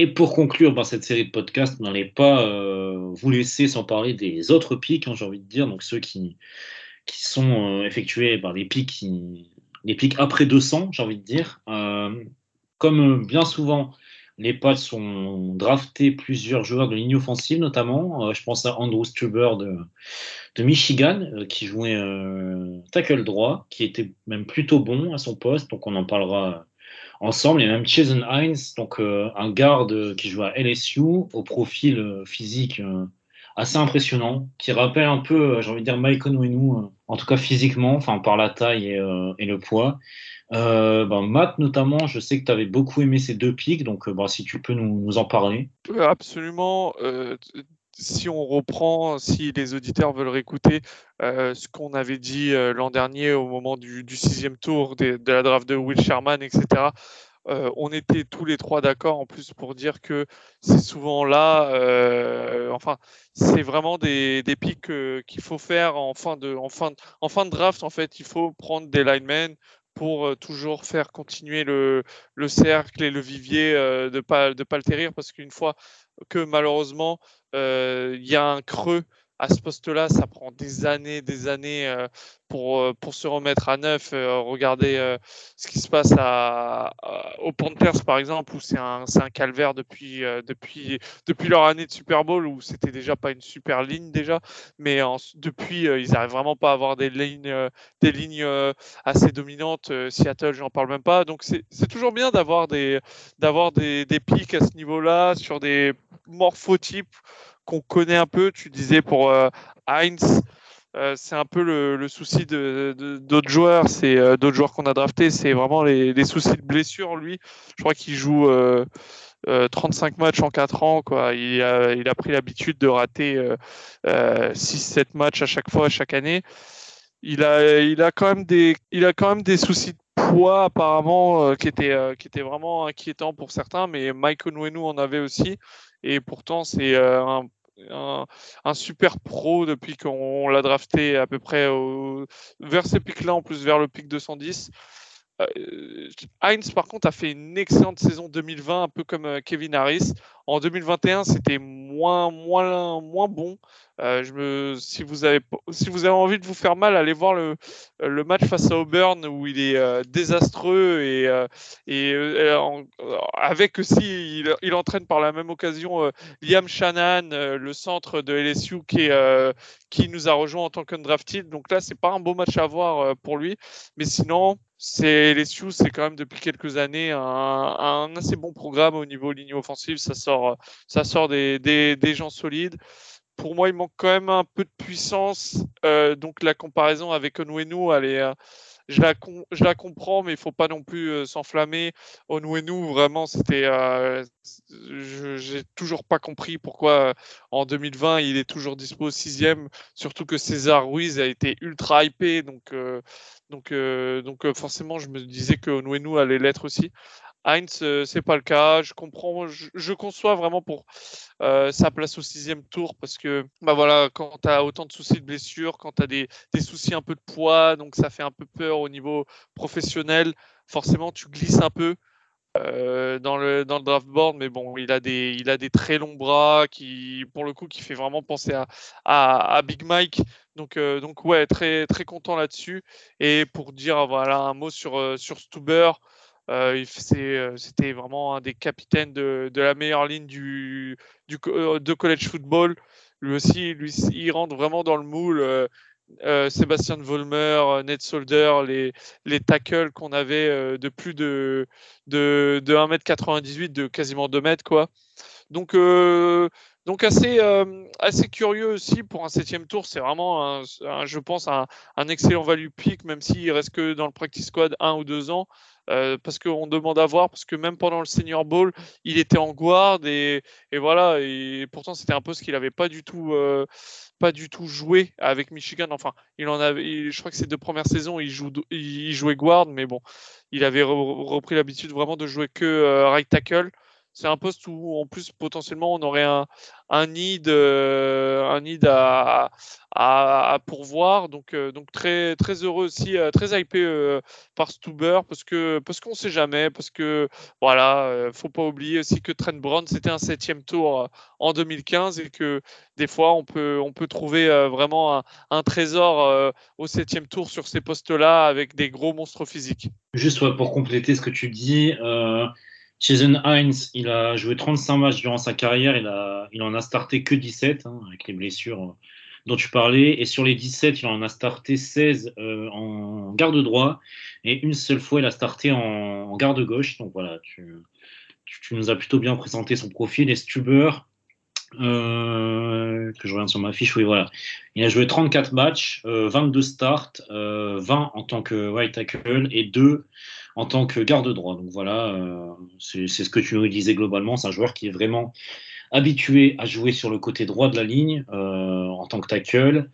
Et pour conclure ben, cette série de podcasts, on n'allait pas euh, vous laisser sans parler des autres pics, hein, j'ai envie de dire, donc ceux qui, sont euh, effectués par qui, les pics après 200, j'ai envie de dire. Euh, comme bien souvent, les Pats ont drafté plusieurs joueurs de ligne offensive, notamment. je pense à Andrew Stuber de Michigan, qui jouait tackle droit, qui était même plutôt bon à son poste, donc on en parlera ensemble. Il y a même Jason Hines, donc euh, un garde qui joue à LSU, au profil euh, physique euh, assez impressionnant, qui rappelle un peu, j'ai envie de dire, Mike Onwenu, en tout cas physiquement, enfin par la taille et, le poids. Ben, Matt, notamment, je sais que tu avais beaucoup aimé ces deux pics, donc ben, si tu peux nous en parler. Absolument si on reprend, si les auditeurs veulent réécouter ce qu'on avait dit l'an dernier au moment du, sixième tour de, la draft de Will Sherman, etc., on était tous les trois d'accord en plus pour dire que c'est souvent là, enfin, c'est vraiment des, des pics qu'il faut faire en fin, de, en, fin, en fin de draft. En fait, il faut prendre des linemen pour toujours faire continuer le, le cercle et le vivier de ne pas, de pas parce qu'une fois que malheureusement il y a un creux à ce poste-là, ça prend des années, des années pour, pour se remettre à neuf. regardez ce qui se passe à, aux Panthers, par exemple, où c'est un, un, calvaire depuis, depuis, depuis leur année de Super Bowl, où c'était déjà pas une super ligne déjà, mais depuis, ils n'arrivent vraiment pas à avoir des lignes, des lignes assez dominantes. Seattle, j'en parle même pas. Donc c'est toujours bien d'avoir des, des, des pics à ce niveau-là sur des morphotypes qu'on connaît un peu. Tu disais pour euh, Heinz, euh, c'est un peu le, souci de, d'autres joueurs, c'est euh, d'autres joueurs qu'on a draftés, c'est vraiment les, soucis de blessure. Lui, je crois qu'il joue 35 matchs en 4 ans. Il, a, il a pris l'habitude de rater 6-7 matchs à chaque fois, chaque année. Il a, il a, quand, même des, il a quand même des soucis de poids apparemment qui, étaient, qui vraiment inquiétants pour certains, mais Mike Onwenu en avait aussi. Et pourtant, c'est un un, super pro depuis qu'on l'a drafté à peu près vers ces pics-là, en plus vers le pic 210. Euh, Heinz, par contre, a fait une excellente saison 2020, un peu comme euh, Kevin Harris. En 2021, c'était moins, moins, moins bon. Euh, si, vous avez, si vous avez envie de vous faire mal, allez voir le, le match face à Auburn où il est désastreux et, et avec aussi, il, entraîne par la même occasion Liam Shannon, le centre de LSU qui, qui nous a rejoint en tant qu'undrafted. Donc là, c'est pas un beau match à voir pour lui. Mais sinon, c'est Sioux, c'est quand même depuis quelques années un, assez bon programme au niveau ligne offensive. Ça sort, ça sort des, gens solides. Pour moi, il manque quand même un peu de puissance. Euh, donc la comparaison avec Onwenu, elle est, je la, comprends, mais il faut pas non plus euh, s'enflammer. Onwenu, vraiment, c'était. Euh, J'ai toujours pas compris pourquoi euh, en 2020 il est toujours dispo sixième, surtout que César Ruiz a été ultra hypé, donc euh, donc donc forcément je me disais que Onwenu allait l'être aussi. Heinz, euh, c'est pas le cas. Je comprends, je, conçois vraiment pour euh, sa place au sixième tour parce que bah voilà, quand tu as autant de soucis de blessure, quand tu as des, soucis un peu de poids, donc ça fait un peu peur au niveau professionnel, forcément tu glisses un peu. Euh, dans le dans le draft board mais bon il a des il a des très longs bras qui pour le coup qui fait vraiment penser à à, Big Mike donc donc ouais très très content là-dessus et pour dire voilà un mot sur sur Stuber euh, euh, c'était vraiment un des capitaines de, la meilleure ligne euh, de college football. Lui aussi, il rentre vraiment dans le moule. Sébastien Vollmer, Ned Solder, les, les tackles qu'on avait de plus de, de, de 1m98, de quasiment 2 mètres. Quoi. Donc, donc Donc assez, assez curieux aussi pour un septième tour. C'est vraiment, je pense, un, un, excellent value pick, même s'il reste que dans le practice squad un ou deux ans. Euh, parce qu'on demande à voir, parce que même pendant le Senior Bowl, il était en guard et, voilà, et pourtant c'était un poste qu'il n'avait pas du tout. Euh, pas du tout joué avec Michigan. Enfin, il en avait, je crois que ces deux premières saisons, il, il jouait guard, mais bon, il avait repris l'habitude vraiment de jouer que euh, right tackle c'est un poste où en plus potentiellement on aurait un, un need, euh, un à, pourvoir. Donc, euh, donc très, très heureux aussi, euh, très hypé par Stuber parce que parce qu'on sait jamais, parce que voilà, faut pas oublier aussi que Trent Brown c'était un septième tour en 2015 et que des fois on peut on peut trouver vraiment un, un trésor au septième tour sur ces postes-là avec des gros monstres physiques. Juste pour compléter ce que tu dis. Jason Hines, il a joué 35 matchs durant sa carrière, il, a, il en a starté que 17 hein, avec les blessures euh, dont tu parlais. Et sur les 17, il en a starté 16 euh, en garde droit et une seule fois, il a starté en, garde gauche. Donc voilà, tu, tu, nous as plutôt bien présenté son profil. Et Stuber, euh, que je reviens sur ma fiche, oui, voilà. Il a joué 34 matchs, 22 starts, 20 en tant que white tackle et 2 en tant que garde droit. Donc voilà, euh, c'est ce que tu nous disais globalement. C'est un joueur qui est vraiment habitué à jouer sur le côté droit de la ligne euh, en tant que tackle.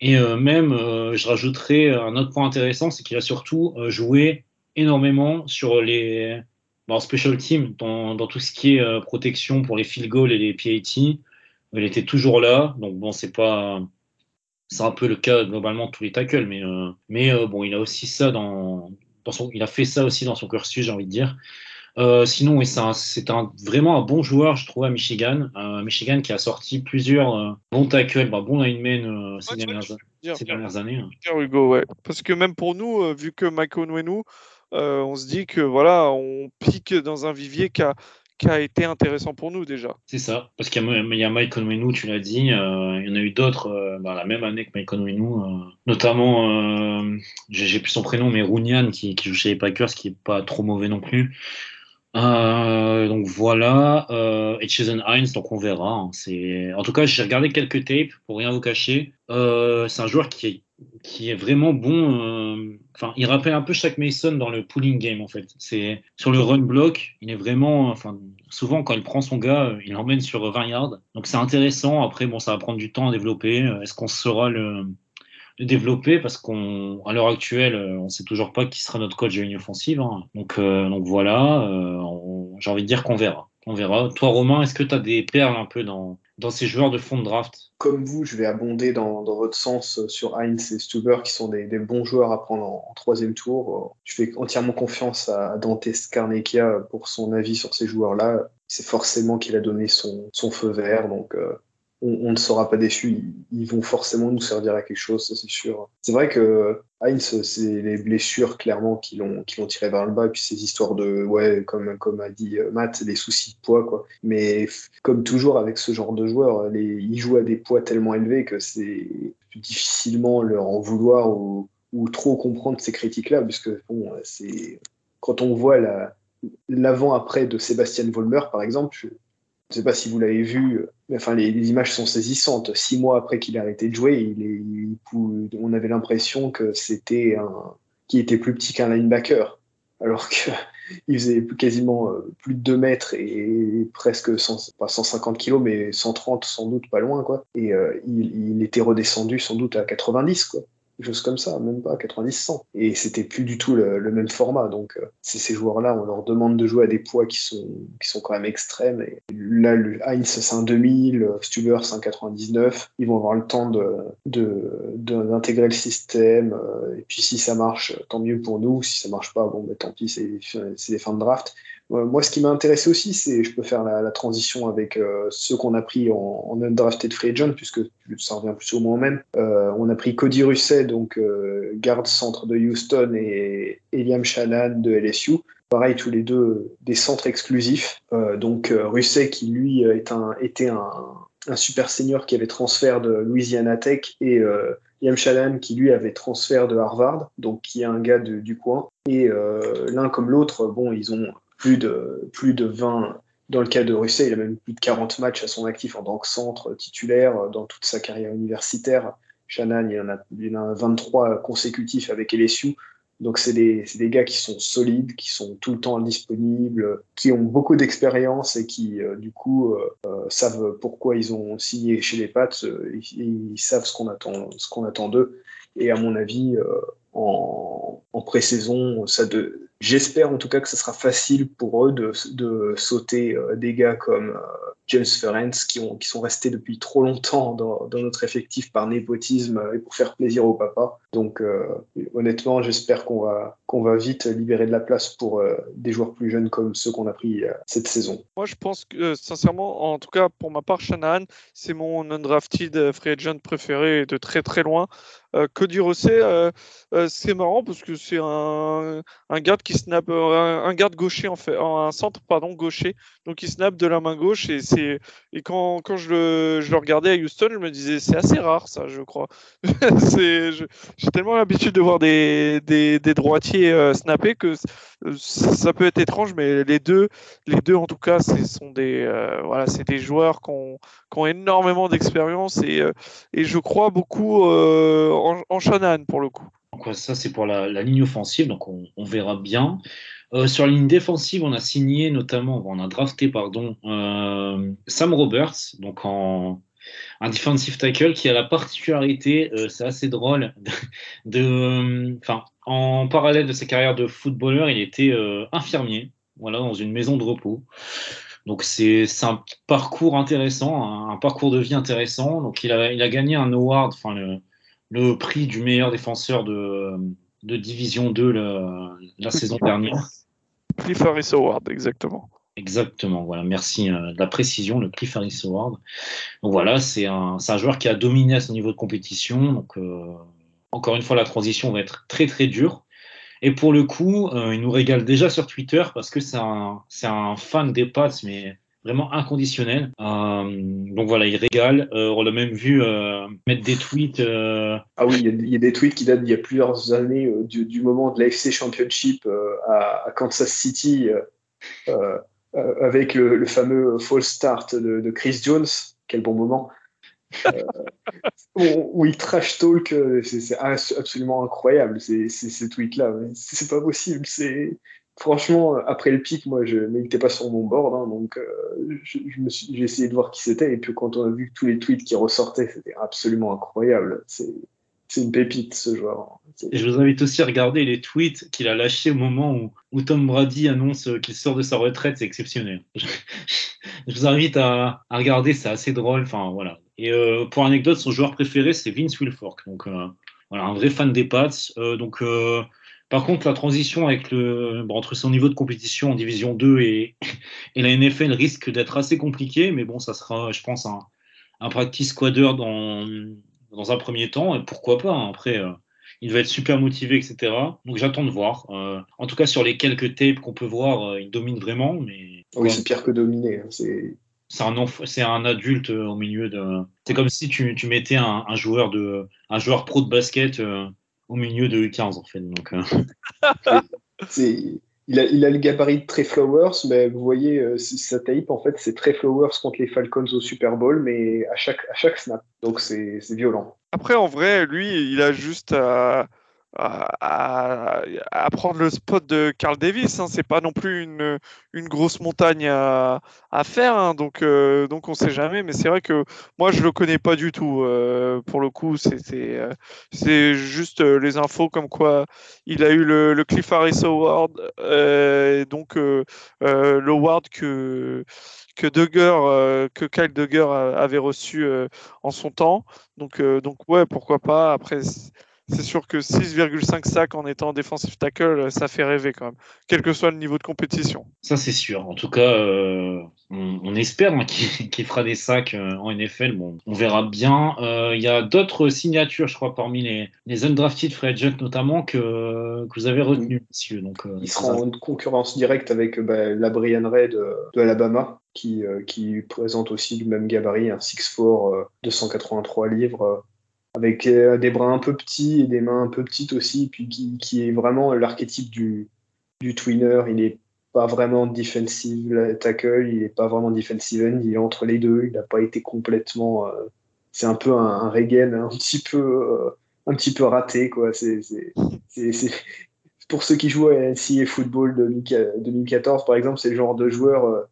Et euh, même, je rajouterais un autre point intéressant, c'est qu'il a surtout joué énormément sur les special teams, dans, dans, tout ce qui est protection pour les field goals et les PAT. Il était toujours là, donc bon, c'est pas c'est un peu le cas globalement de tous les tackles, mais, mais bon, il a aussi ça dans, il a fait ça aussi dans son cursus, j'ai envie de dire. Euh, sinon, oui, c'est un, vraiment un bon joueur, je trouve, à Michigan. Euh, Michigan qui a sorti plusieurs euh, bons tackles, bah, bons linemen ces, dernières, années. Hein. Hugo, ouais. Parce que même pour nous, vu que Michael Nwenu, on se dit que voilà, on pique dans un vivier qui a, a été intéressant pour nous déjà. C'est ça, parce qu'il y, a Mike Conway, tu l'as dit, euh, il y en a eu d'autres euh, bah, la même année que Mike Conway, euh, notamment, j'ai plus son prénom, mais Runyan qui, joue chez les Packers, qui est pas trop mauvais non plus. donc voilà, et Jason Hines, donc on verra. Hein. En tout cas, j'ai regardé quelques tapes pour rien vous cacher. c'est un joueur qui est qui est vraiment bon. Euh, enfin, il rappelle un peu Shaq Mason dans le pulling game en fait. C'est sur le run block, il est vraiment. Enfin, souvent quand il prend son gars, il l'emmène sur 20 yards. Donc c'est intéressant. Après, bon, ça va prendre du temps à développer. Est-ce qu'on saura le, développer? Parce qu'on, à l'heure actuelle, on sait toujours pas qui sera notre coach de ligne offensive. Hein. Donc, euh, donc voilà. Euh, j'ai envie de dire qu'on verra. On verra. Toi, Romain, est-ce que tu as des perles un peu dans, dans ces joueurs de fond de draft Comme vous, je vais abonder dans, votre sens sur Heinz et Stuber, qui sont des, bons joueurs à prendre en, troisième tour. Je fais entièrement confiance à Dante Scarnecchia pour son avis sur ces joueurs-là. C'est forcément qu'il a donné son, feu vert, donc euh, on, ne sera pas déçu. Ils, vont forcément nous servir à quelque chose, ça c'est sûr. C'est vrai que Heinz, c'est les blessures clairement qui l'ont qui l'ont tiré vers le bas, et puis ces histoires de ouais, comme comme a dit euh, Matt, des soucis de poids quoi. Mais comme toujours avec ce genre de joueurs, les, ils jouent à des poids tellement élevés que c'est difficilement leur en vouloir ou, trop comprendre ces critiques-là, puisque bon, c'est quand on voit la l'avant-après de Sébastien Vollmer, par exemple, ne sais pas si vous l'avez vu, enfin, les, images sont saisissantes. Six mois après qu'il a arrêté de jouer, on avait l'impression que c'était un, qui était plus petit qu'un linebacker, alors qu'il faisait quasiment euh, plus de 2 mètres et presque pas 150 kilos, mais 130 sans doute pas loin, quoi. Et euh, il, il, était redescendu sans doute à 90, quoi chose comme ça, même pas 90-100. Et c'était plus du tout le, même format. Donc, euh, ces joueurs-là, on leur demande de jouer à des poids qui sont, qui sont quand même extrêmes. Et là, Heinz, c'est un 2000, Stuber, c'est un 99. Ils vont avoir le temps d'intégrer de, de, le système. Euh, et puis, si ça marche, tant mieux pour nous. Si ça marche pas, bon, ben, tant pis, c'est des fins de draft. Moi, ce qui m'a intéressé aussi, c'est je peux faire la, transition avec euh, ceux qu'on a pris en, en undrafted free agent, puisque ça revient plus ou moins au même. Euh, on a pris Cody Russet, donc euh, garde centre de Houston, et Eliam Shannon de LSU. Pareil, tous les deux des centres exclusifs. donc Russet, qui lui était un, super senior qui avait transfert de Louisiana Tech, et Liam Shannon qui lui avait transfert de Harvard, donc qui est un gars du coin. Et l'un comme l'autre, bon, ils ont plus de, plus de 20, dans le cas de Russell, il a même plus de 40 matchs à son actif en tant que centre titulaire dans toute sa carrière universitaire. Shannon, il en a, il en a 23 consécutifs avec LSU. Donc, c'est des, des, gars qui sont solides, qui sont tout le temps disponibles, qui ont beaucoup d'expérience et qui, euh, du coup, euh, euh, savent pourquoi ils ont signé chez les Pats. Ils, ils, savent ce qu'on attend, ce qu'on attend d'eux. Et à mon avis, en, en pré-saison, ça de, J'espère en tout cas que ce sera facile pour eux de, de sauter euh, des gars comme euh, James Ferenc qui, ont, qui sont restés depuis trop longtemps dans, dans, notre effectif par népotisme et pour faire plaisir au papa. Donc euh, honnêtement, j'espère qu'on va, qu'on va vite libérer de la place pour des joueurs plus jeunes comme ceux qu'on a pris cette saison. Moi, je pense que sincèrement, en tout cas pour ma part, Shanahan, c'est mon undrafted free agent préféré de très très loin. Euh, Cody Rosset, euh, euh, c'est marrant parce que c'est un, un garde qui snap, un, garde gaucher en fait, un centre pardon gaucher, donc il snap de la main gauche et et quand, quand je, le, je le regardais à Houston, je me disais c'est assez rare ça, je crois. c'est j'ai tellement l'habitude de voir des, des, droitiers snapper que ça peut être étrange, mais les deux, les deux en tout cas, ce sont des voilà, c'est des joueurs qui ont, ont énormément d'expérience et, et je crois beaucoup en, en pour le coup. Donc, ça, c'est pour la, ligne offensive, donc on, verra bien. Euh, sur la ligne défensive, on a signé notamment, on a drafté, pardon, euh, Sam Roberts, donc en, un defensive tackle qui a la particularité, euh, c'est assez drôle, de, enfin, en parallèle de sa carrière de footballeur, il était infirmier, voilà, dans une maison de repos. Donc c'est un parcours intéressant, un, un, parcours de vie intéressant. Donc il a, il a gagné un award, enfin le, le prix du meilleur défenseur de, de Division 2 la, la saison dernière. Cliff Harris Award, exactement. Exactement, voilà, merci euh, de la précision, le Cliff Harris Award. Donc voilà, c'est un, joueur qui a dominé à ce niveau de compétition. Donc, euh, encore une fois, la transition va être très très dure. Et pour le coup, euh, il nous régale déjà sur Twitter parce que c'est un, fan des Pats, mais vraiment inconditionnel. Donc voilà, il régale. On l'a même vu mettre des tweets. Ah oui, il y, a des tweets qui datent d'il y a plusieurs années, du, du, moment de l'AFC Championship à, Kansas City, avec le, fameux false start de, Chris Jones. Quel bon moment. où, il trash talk, c'est absolument incroyable ces, ces tweets-là. C'est pas possible. C'est franchement, après le pic, moi, je n'étais pas sur mon board, hein, donc euh, j'ai essayé de voir qui c'était, et puis quand on a vu tous les tweets qui ressortaient, c'était absolument incroyable. C'est une pépite, ce joueur. je vous invite aussi à regarder les tweets qu'il a lâchés au moment où, Tom Brady annonce qu'il sort de sa retraite, c'est exceptionnel. je vous invite à, regarder, c'est assez drôle. Enfin, voilà. Et euh, pour anecdote, son joueur préféré, c'est Vince Wilfork. Donc, euh, voilà, un vrai fan des Pats. donc, par contre, la transition avec le, entre son niveau de compétition en Division 2 et, et la NFL risque d'être assez compliquée, mais bon, ça sera, je pense, un, un practice squatter dans, dans un premier temps, et pourquoi pas, hein. après, euh, il va être super motivé, etc. Donc j'attends de voir. Euh, en tout cas, sur les quelques tapes qu'on peut voir, euh, il domine vraiment, mais... Oui, c'est pire que dominer, hein. c'est... C'est un, c'est un adulte au milieu de. C'est comme si tu, tu mettais un, un, joueur de, un joueur pro de basket au milieu de 15 en fait. Donc, euh. il, a, le gabarit de Trey Flowers, mais vous voyez, euh, sa tape, en fait, c'est Trey Flowers contre les Falcons au Super Bowl, mais à chaque, à chaque snap. Donc c'est violent. Après, en vrai, lui, il a juste à à, prendre le spot de Carl Davis. Hein. C'est pas non plus une, grosse montagne à, faire, hein. donc, euh, donc on sait jamais. Mais c'est vrai que moi je le connais pas du tout. Euh, pour le coup, c'est c'est juste euh, les infos comme quoi il a eu le, Cliff Harris Award, donc l'award que que que Kyle Duggar avait reçu en son temps. Donc, donc ouais, pourquoi pas. Après, c'est sûr que 6,5 sacs en étant défensif tackle, ça fait rêver quand même, quel que soit le niveau de compétition. Ça, c'est sûr. En tout cas, euh, on, espère hein, qu'il fera des sacs euh, en NFL. Bon, on verra bien. Euh, il y a d'autres signatures, je crois, parmi les, les undrafted free agents notamment, que, que vous avez retenu, monsieur. Donc, Il sera en concurrence directe avec bah, la Brian Ray de, de Alabama. Qui, qui, présente aussi le même gabarit, un 6'4, 283 livres, avec euh, des bras un peu petits et des mains un peu petites aussi, puis qui, qui est vraiment l'archétype du, du twinner. Il est pas vraiment defensive tackle, il est pas vraiment defensive end, il est entre les deux, il n'a pas été complètement. Euh, c'est un peu un, un un petit peu, euh, un petit peu raté quoi. C'est, pour ceux qui jouent à NCAA football 2014 par exemple, c'est le genre de joueur.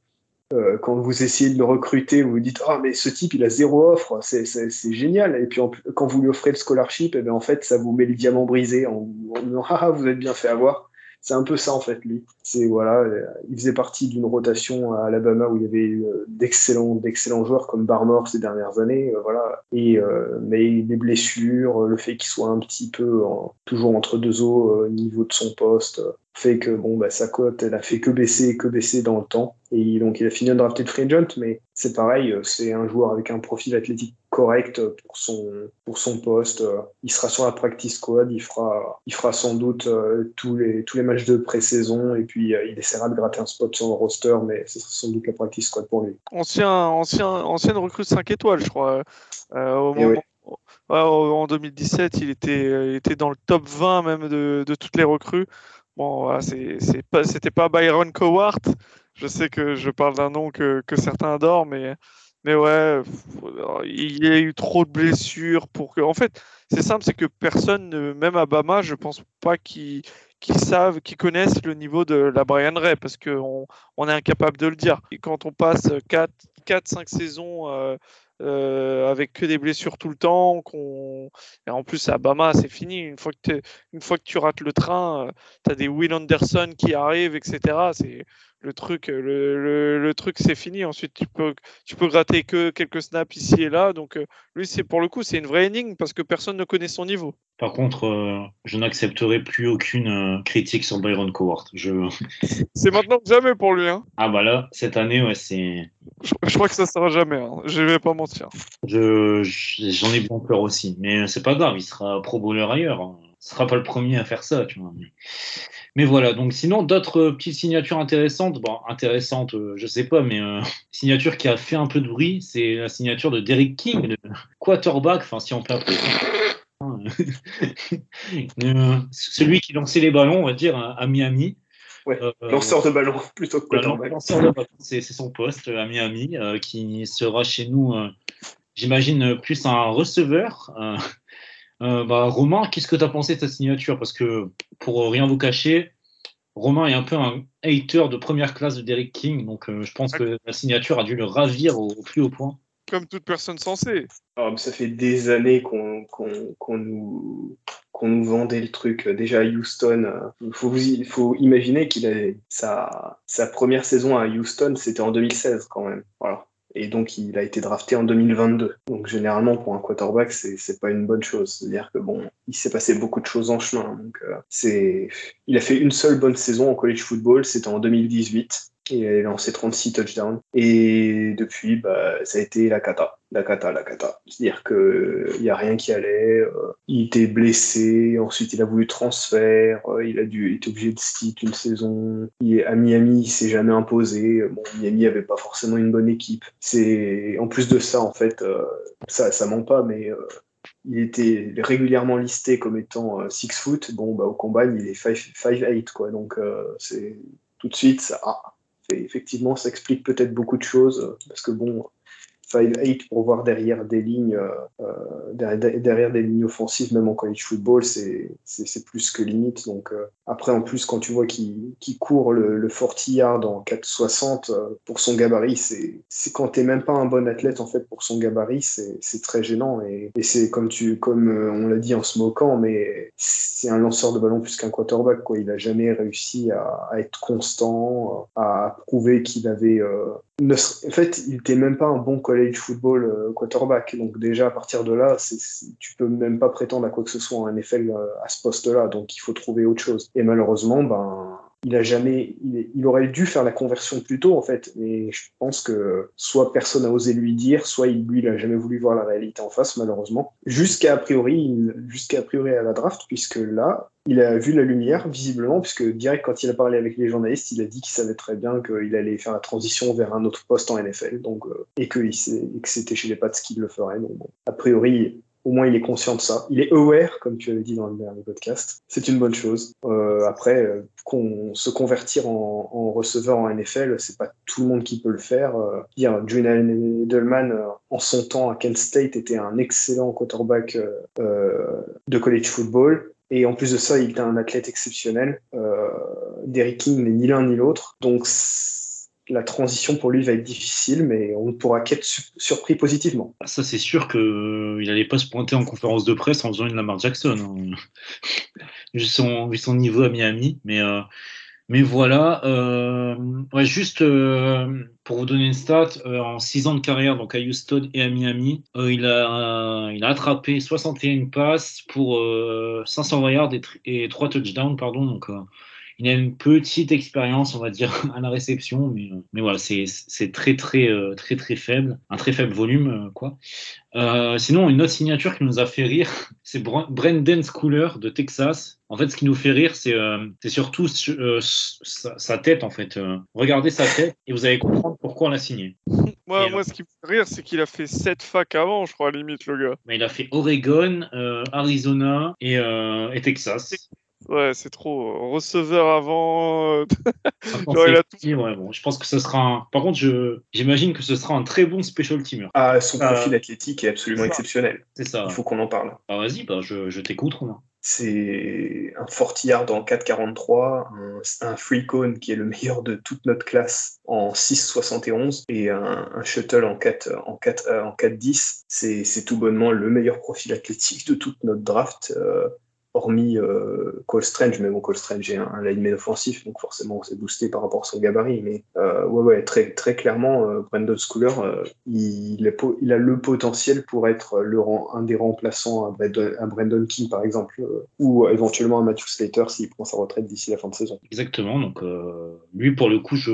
Euh, quand vous essayez de le recruter, vous vous dites ah mais ce type il a zéro offre, c'est génial. Et puis quand vous lui offrez le scholarship, et eh bien en fait ça vous met le diamant brisé en, en disant ah, ah vous êtes bien fait avoir c'est un peu ça en fait lui. C'est voilà, euh, il faisait partie d'une rotation à Alabama où il y avait euh, d'excellents d'excellents joueurs comme Barmore ces dernières années, voilà. Et mais les blessures, le fait qu'il soit un petit peu toujours entre deux eaux au niveau de son poste, fait que bon bah sa cote elle a fait que baisser que baisser dans le temps. Et donc il a fini un drafted free agent mais c'est pareil c'est un joueur avec un profil athlétique correct pour son pour son poste il sera sur la practice squad il fera il fera sans doute euh, tous les tous les matchs de pré-saison et puis euh, il essaiera de gratter un spot sur le roster mais ce sera sans doute la practice squad pour lui. Ancien ancien ancienne recrue 5 étoiles je crois. Euh, au moment, en 2017, il était, il était dans le top 20 même de, de toutes les recrues. Bon, voilà, c'est pas, c'était pas Byron Cowart. Je sais que je parle d'un nom que, que, certains adorent, mais, mais ouais, il y a eu trop de blessures pour que. En fait, c'est simple, c'est que personne, même à Bama, je pense pas qu'ils savent, qu'ils connaissent le niveau de la Brian Ray, parce qu'on on est incapable de le dire. Et quand on passe 4-5 saisons euh, euh, avec que des blessures tout le temps. Et en plus, à Bama, c'est fini. Une fois que, tu rates le train, euh, tu as des Will Anderson qui arrivent, etc. le truc, le, le, truc c'est fini. Ensuite, tu peux, tu peux gratter que quelques snaps ici et là. Donc, euh, lui, c'est pour le coup, c'est une vraie énigme parce que personne ne connaît son niveau. Par contre, je n'accepterai plus aucune critique sur Byron Cowart. Je... c'est maintenant que jamais pour lui. Hein. Ah bah là, cette année, ouais, c'est je, crois que ça sera jamais. Hein. Je vais pas mentir. Je, j'en ai bon peur aussi, mais c'est pas grave. Il sera pro bowler ailleurs. Hein. Ce sera pas le premier à faire ça, tu vois. Mais voilà. Donc sinon, d'autres petites signatures intéressantes. Bon, intéressantes, euh, je sais pas, mais euh, signature qui a fait un peu de bruit, c'est la signature de Derek King, le quarterback. Enfin, si on peut appeler ça. Euh, celui qui lançait les ballons, on va dire, à Miami. Ouais, euh, lanceur de ballon plutôt que quarterback. Lanceur de ballon, c'est son poste à Miami, euh, qui sera chez nous, euh, j'imagine, plus un receveur. Bah, Romain, qu'est-ce que tu as pensé de cette signature? Parce que pour rien vous cacher, Romain est un peu un hater de première classe de Derek King, donc je pense que la signature a dû le ravir au plus haut point comme toute personne sensée. Ah, ça fait des années qu'on nous, nous vendait le truc. Déjà à Houston, il faut, faut imaginer qu'il a sa, sa première saison à Houston, c'était en 2016 quand même. Voilà. Et donc, il a été drafté en 2022. Donc, généralement, pour un quarterback, c'est pas une bonne chose. C'est-à-dire que bon, il s'est passé beaucoup de choses en chemin. Donc, euh, c'est, il a fait une seule bonne saison en college football, c'était en 2018 il a lancé 36 touchdowns. Et depuis, bah, ça a été la cata, la cata, la cata. C'est-à-dire qu'il n'y a rien qui allait. Euh, il était blessé, ensuite il a voulu transfert, euh, il a dû, être obligé de stick une saison. Il, à Miami, il s'est jamais imposé. Bon, Miami avait pas forcément une bonne équipe. C'est en plus de ça, en fait, euh, ça, ça ment pas, mais il était régulièrement listé comme étant 6 foot. Bon, bah, au combat, il est 5'8, quoi. Donc, c'est tout de suite, ça, effectivement, ça explique peut-être beaucoup de choses, parce que bon, 5-8 pour voir derrière des lignes, euh, euh, derrière, des lignes offensives, même en college football, c'est plus que limite. Donc euh, après, en plus, quand tu vois qu'il court le, le 40 yard en 4,60 pour son gabarit, c'est quand t'es même pas un bon athlète en fait pour son gabarit, c'est très gênant et, c'est comme tu comme on l'a dit en se moquant, mais c'est un lanceur de ballon plus qu'un quarterback quoi. Il a jamais réussi à être constant, à prouver qu'il avait en fait, il n'était même pas un bon college football euh, quarterback. Donc déjà, à partir de là, tu tu peux même pas prétendre à quoi que ce soit en NFL euh, à ce poste-là. Donc il faut trouver autre chose. Et malheureusement, ben, il a jamais, il, aurait dû faire la conversion plus tôt en fait, mais je pense que soit personne n'a osé lui dire, soit il, lui, il a jamais voulu voir la réalité en face malheureusement. Jusqu'à a priori, jusqu'à priori à la draft, puisque là, il a vu la lumière visiblement, puisque direct quand il a parlé avec les journalistes, il a dit qu'il savait très bien qu'il allait faire la transition vers un autre poste en NFL, donc euh, et que, c'était chez les Pats qu'il le ferait. Donc a priori, Au moins, il est conscient de ça. Il est aware, comme tu avais dit dans le dernier podcast. C'est une bonne chose. Euh, après, euh, qu'on se convertir en, receveur en NFL, c'est pas tout le monde qui peut le faire. Euh, dire Julian Edelman, euh, en son temps à Kent State, était un excellent quarterback de college football. Et en plus de ça, il est un athlète exceptionnel. Derrick King n'est ni l'un ni l'autre. Donc la transition pour lui va être difficile, mais on ne pourra qu'être surpris positivement. Ça, c'est sûr qu'il n'allait pas se pointer en conférence de presse en faisant une Lamar Jackson, hein. vu, son, niveau à Miami. Mais, euh, voilà, euh, juste euh, pour vous donner une stat, euh, en 6 ans de carrière, donc à Houston et à Miami, euh, il, a, attrapé 61 passes pour 500 yards et, et 3 touchdowns, pardon, il a une petite expérience, on va dire, à la réception, mais, euh, mais voilà, c'est très, très, euh, très, très faible, un très faible volume, euh, quoi. Euh, sinon, une autre signature qui nous a fait rire, c'est Brendan Schooler de Texas. En fait, ce qui nous fait rire, c'est euh, surtout euh, sa, sa, tête, en fait. regardez sa tête et vous allez comprendre pourquoi on l'a signé. moi, moi ce qui me fait rire, c'est qu'il a fait 7 facs avant, je crois, limite, le gars. Mais il a fait Oregon, Arizona et, et Texas. Ouais, c'est trop. Receveur avant. Euh, Genre, il a tout... ouais, bon, je pense que ce sera un. Par contre, j'imagine que ce sera un très bon special teamer. Ah, son profil euh... athlétique est absolument exceptionnel. C'est ça. Il faut qu'on en parle. Ah, vas-y, bah, je, je t'écoute, Romain. C'est un 40 yard en 4,43, un, un free cone qui est le meilleur de toute notre classe en 6,71 et un, un, shuttle en 4 en 4 en 4,10. C'est tout bonnement le meilleur profil athlétique de toute notre draft. Euh, hormis euh, Cole Strange, mais bon, Cole Strange est un, un lineman offensif, donc forcément c'est boosté par rapport à son gabarit. Mais euh, ouais, ouais, très, très clairement, euh, Brandon Schooler, euh, il, est, il, a le potentiel pour être le, un des remplaçants à Brandon, à Brandon King, par exemple, euh, ou éventuellement à Matthew Slater s'il prend sa retraite d'ici la fin de saison. Exactement, donc euh, lui, pour le coup, je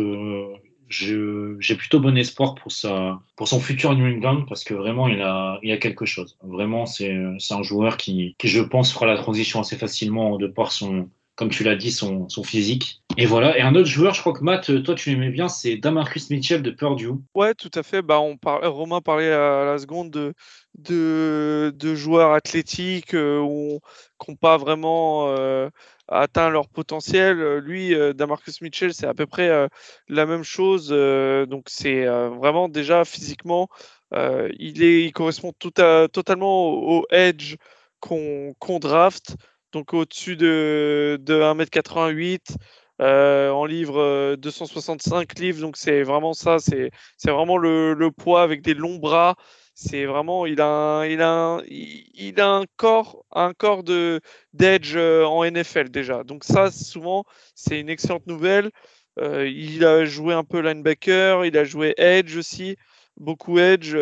j'ai plutôt bon espoir pour, sa, pour son futur New England parce que vraiment il a, il a quelque chose. Vraiment, c'est un joueur qui, qui, je pense, fera la transition assez facilement de par son, comme tu l'as dit, son, son, physique. Et voilà. Et un autre joueur, je crois que Matt, toi tu l'aimais bien, c'est Damarcus Mitchell de Purdue. Ouais, tout à fait. Bah, on Romain parlait à la seconde de, de, de joueurs athlétiques euh, qui n'ont pas vraiment. Euh, atteint leur potentiel. Lui, euh, Damarcus Mitchell, c'est à peu près euh, la même chose. Euh, donc c'est vraiment déjà physiquement, il, correspond tout à, totalement au, edge qu'on qu draft. Donc au-dessus de, de 1m88. Euh, en livre 265 livres, donc c'est vraiment ça, c'est vraiment le, poids avec des longs bras, c'est vraiment, il a, un, il, a un, il a un corps, un corps de d'edge euh, en NFL déjà. Donc ça, souvent, c'est une excellente nouvelle. Euh, il a joué un peu linebacker, il a joué edge aussi, beaucoup edge.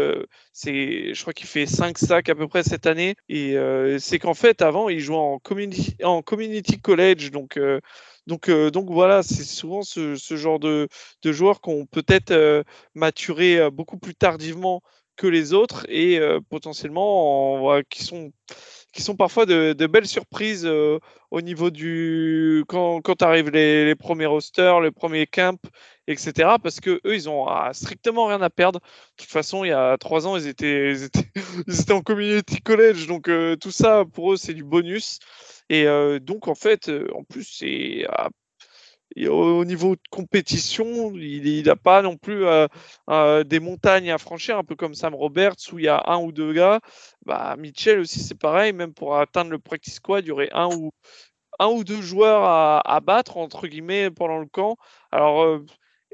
C'est, je crois qu'il fait 5 sacs à peu près cette année. Et euh, c'est qu'en fait, avant, il jouait en community, en community college, donc. Donc, donc voilà, c'est souvent ce, genre de, de joueurs qui ont peut-être euh, maturé beaucoup plus tardivement que les autres et euh, potentiellement qui sont qui sont parfois de, belles surprises euh, au niveau du quand, quand arrivent les, premiers rosters, les premiers camps, etc. Parce que eux, ils ont ah, strictement rien à perdre. De toute façon, il y a trois ans, ils étaient, ils étaient, ils étaient en community college, donc euh, tout ça pour eux, c'est du bonus. Et donc en fait, en plus, c'est ah, et au niveau de compétition, il n'a pas non plus euh, euh, des montagnes à franchir, un peu comme Sam Roberts, où il y a un ou deux gars. Bah, Mitchell aussi, c'est pareil, même pour atteindre le practice squad, il y aurait un ou, un ou deux joueurs à, battre, entre guillemets, pendant le camp. Alors, euh,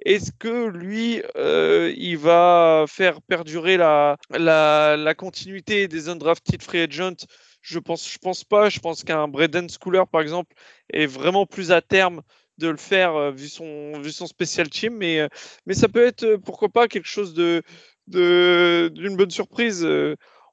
est-ce que lui, il va faire perdurer la continuité des undrafted free agents? Je pense, je pense pas. Je pense qu'un Braden Schooler, par exemple, est vraiment plus à terme de le faire euh, vu, son, vu son spécial team, mais, euh, mais ça peut être euh, pourquoi pas quelque chose de d'une bonne surprise.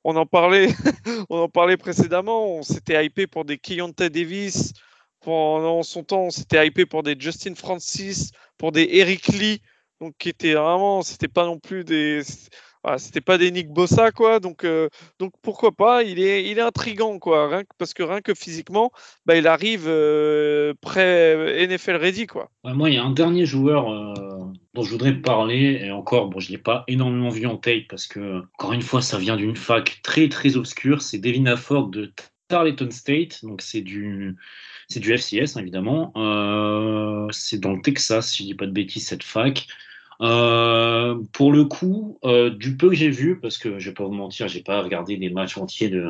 On en parlait, on en parlait précédemment. On s'était hypé pour des Keontae Davis pendant son temps. On s'était hypé pour des Justin Francis, pour des Eric Lee, donc qui étaient vraiment, c'était pas non plus des voilà, c'était pas des Nick Bossa quoi donc euh, pourquoi pas il est il intrigant quoi parce que rien que physiquement bah, il arrive euh, prêt NFL ready quoi moi il y a un dernier joueur euh, dont je voudrais parler, et encore, bon, je l'ai pas énormément vu en tape parce que, encore une fois, ça vient d'une fac très très obscure. C'est Devin Afford de Tarleton State, donc c'est du FCS évidemment. Euh, c'est dans le Texas, si je dis pas de bêtises, cette fac. Euh, pour le coup, euh, du peu que j'ai vu, parce que je vais pas vous mentir, j'ai pas regardé des matchs entiers de,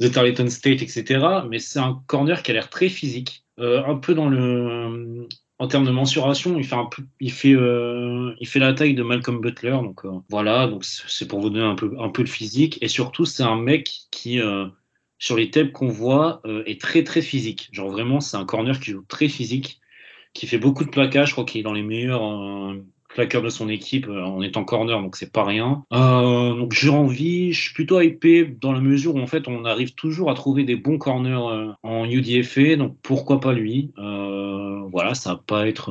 de Tarleton State, etc. Mais c'est un corner qui a l'air très physique, un peu dans le, en termes de mensuration, il fait un peu, il fait, il fait la taille de Malcolm Butler, donc voilà, donc c'est pour vous donner un peu, un peu de physique, et surtout c'est un mec qui sur les tapes qu'on voit, euh, est très très physique. Genre vraiment, c'est un corner qui joue très physique, qui fait beaucoup de plaquages. Je crois qu'il est dans les meilleurs euh, plaqueurs de son équipe euh, en étant corner, donc c'est pas rien. donc j'ai envie, je suis plutôt hypé dans la mesure où en fait on arrive toujours à trouver des bons corners en UDFA, donc pourquoi pas lui. voilà, ça va pas être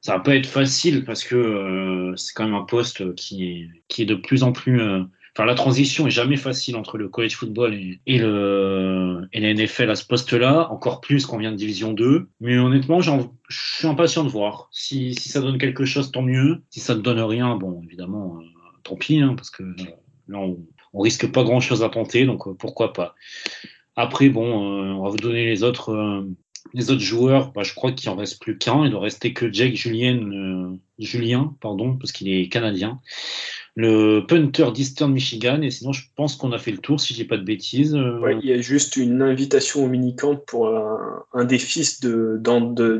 ça va pas être facile parce que c'est quand même un poste qui est, qui est de plus en plus La transition est jamais facile entre le college football et, le, la NFL à ce poste-là, encore plus qu'on vient de Division 2. Mais honnêtement, je suis impatient de voir. Si, ça donne quelque chose, tant mieux. Si ça ne donne rien, bon, évidemment, euh, tant pis, hein, parce que euh, là, on, on, risque pas grand-chose à tenter, donc euh, pourquoi pas. Après, bon, on va vous donner les autres, les autres joueurs. Bah, je crois qu'il en reste plus qu'un. Il doit rester que Jake Julien, Julien pardon, parce qu'il est canadien le punter d'Eastern Michigan. Et sinon, je pense qu'on a fait le tour, si j'ai pas de bêtises. Euh. il y a juste une invitation au minicamp pour un, des fils de,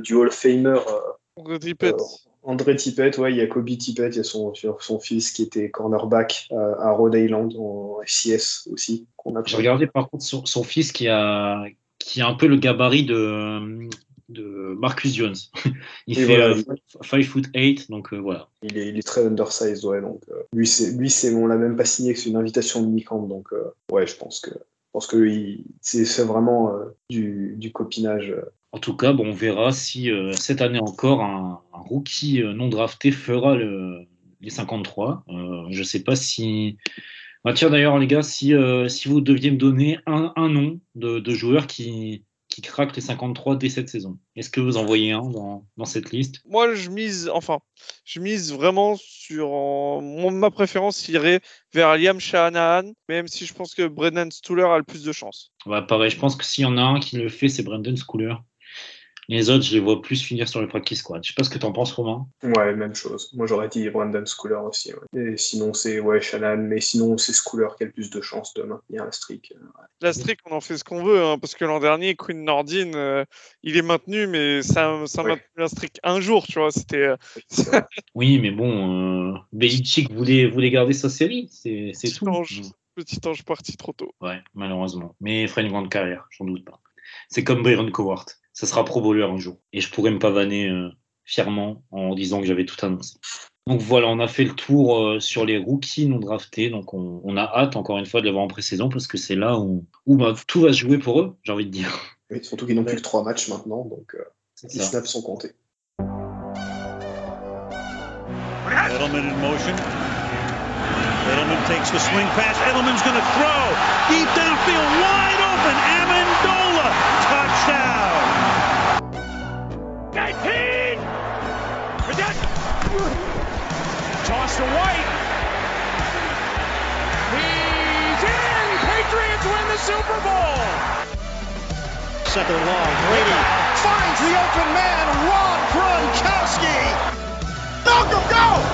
du Hall of Famer. Euh, André Tippett. Euh, André Tippett, ouais, il y a Kobe Tippett, il y a son, son fils qui était cornerback à Rhode Island en FCS aussi. J'ai regardé par contre son, son, fils qui a, qui a un peu le gabarit de, de Marcus Jones. il fait 5 euh, foot 8, donc euh, voilà. Il est, il est, très undersized, ouais. Donc, euh, lui, c'est, lui c'est, on l'a même pas signé que c'est une invitation de mini-camp, donc ouais, je pense que, je pense que c'est, c'est vraiment du, du, copinage. En tout cas, bon, on verra si cette année encore un, un rookie non drafté fera le, les 53. je sais pas si. Bah, tiens d'ailleurs les gars, si, si vous deviez me donner un, un nom de, de joueur qui, qui craque les 53 dès cette saison. Est-ce que vous en voyez un dans, dans, cette liste? Moi, je mise, enfin, je mise vraiment sur. ma préférence irait vers Liam Shanahan, même si je pense que Brendan Stuller a le plus de chance. Ouais, pareil, je pense que s'il y en a un qui le fait, c'est Brendan Schooler. Les autres, je les vois plus finir sur le practice squad. Je sais pas ce que tu en penses, Romain. Ouais, même chose. Moi, j'aurais dit Brandon Schooler aussi. Et sinon, c'est ouais, Shannon, mais sinon, c'est Schooler qui a le plus de chances de maintenir la streak. La streak, on en fait ce qu'on veut, hein, parce que l'an dernier, Quinn Nordin, euh, il est maintenu, mais ça, ça maintenu la streak un jour, tu vois. C'était. Euh, oui, mais bon, euh, Belichick voulait, voulait garder sa série, c'est tout. Ange, petit ange parti trop tôt. Ouais, malheureusement. Mais il ferait une grande carrière, j'en doute pas. C'est comme Byron Cowart ça sera pro bowler un jour. Et je pourrais me pavaner euh, fièrement en disant que j'avais tout annoncé. Donc voilà, on a fait le tour euh, sur les rookies non draftés. Donc on, a hâte encore une fois de les voir en pré-saison parce que c'est là où, où bah, tout va se jouer pour eux, j'ai envie de dire. Oui, surtout qu'ils n'ont plus que trois matchs maintenant, donc euh, les snaps sont comptés. Edelman in motion. Edelman takes the swing pass. Edelman's going to throw deep downfield, wide open. Amendola, Toss to White. He's in! Patriots win the Super Bowl! Second long, Brady finds the open man, Rob Gronkowski. Malcolm, go!